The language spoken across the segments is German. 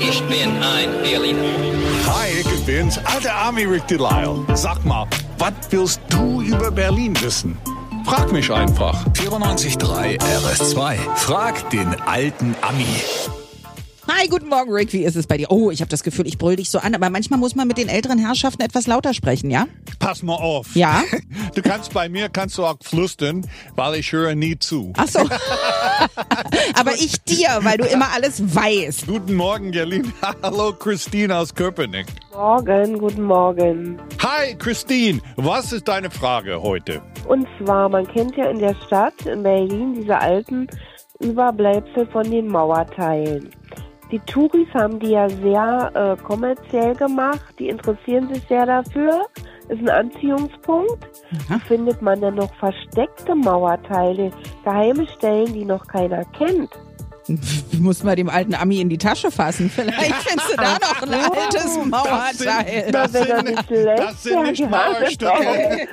Ich bin ein Berliner. Hi, ich bin's, alter Army Rick Delisle. Sag mal, was willst du über Berlin wissen? Frag mich einfach. 94.3 RS2. Frag den alten Ami. Hi, guten Morgen, Rick. Wie ist es bei dir? Oh, ich habe das Gefühl, ich brüll dich so an, aber manchmal muss man mit den älteren Herrschaften etwas lauter sprechen, ja? Pass mal auf. Ja? Du kannst bei mir kannst du auch flüstern, weil ich höre nie zu. Ach so. ich dir, weil du immer alles weißt. Guten Morgen, Gerlin. Hallo, Christine aus Köpenick. Morgen, guten Morgen. Hi, Christine. Was ist deine Frage heute? Und zwar, man kennt ja in der Stadt, in Berlin, diese alten Überbleibsel von den Mauerteilen. Die Touris haben die ja sehr äh, kommerziell gemacht, die interessieren sich sehr dafür, ist ein Anziehungspunkt. Aha. Findet man dann noch versteckte Mauerteile, geheime Stellen, die noch keiner kennt? Muss mal dem alten Ami in die Tasche fassen. Vielleicht findest du da noch ein altes Mauerteil. Das sind, nicht schlecht. das sind nicht Mauerstücke.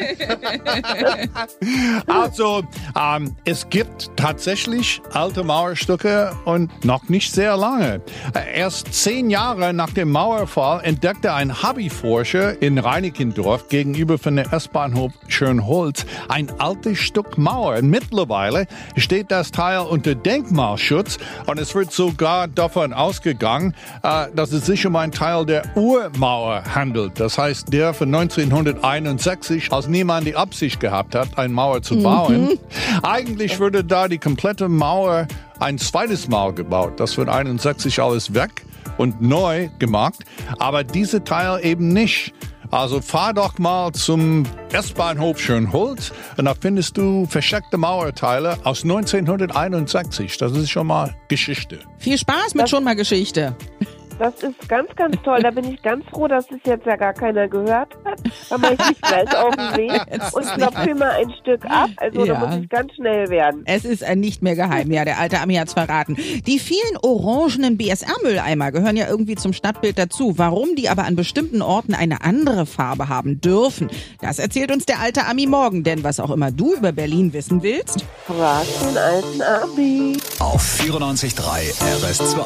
also, ähm, es gibt tatsächlich alte Mauerstücke und noch nicht sehr lange. Erst zehn Jahre nach dem Mauerfall entdeckte ein Hobbyforscher in Reinickendorf gegenüber von der S-Bahnhof Schönholz ein altes Stück Mauer. Mittlerweile steht das Teil unter Denkmalschutz und es wird sogar davon ausgegangen, äh, dass es sich um einen Teil der Urmauer handelt. Das heißt, der von 1961, als niemand die Absicht gehabt hat, eine Mauer zu bauen. Eigentlich würde da die komplette Mauer ein zweites Mal gebaut. Das wird 61 alles weg und neu gemacht, aber diese Teil eben nicht. Also fahr doch mal zum S-Bahnhof Schönholz und da findest du versteckte Mauerteile aus 1961. Das ist schon mal Geschichte. Viel Spaß mit schon mal Geschichte. Das ist ganz, ganz toll. Da bin ich ganz froh, dass es jetzt ja gar keiner gehört hat. Da mache ich mich gleich auf den Weg und klopfe mal ein Stück ab. Also Ja. da muss ich ganz schnell werden. Es ist nicht mehr geheim. Ja, der alte Ami hat's verraten. Die vielen orangenen BSR-Mülleimer gehören ja irgendwie zum Stadtbild dazu. Warum die aber an bestimmten Orten eine andere Farbe haben dürfen, das erzählt uns der alte Ami morgen. Denn was auch immer du über Berlin wissen willst, Frag den alten Abi. Auf 94.3 RS2.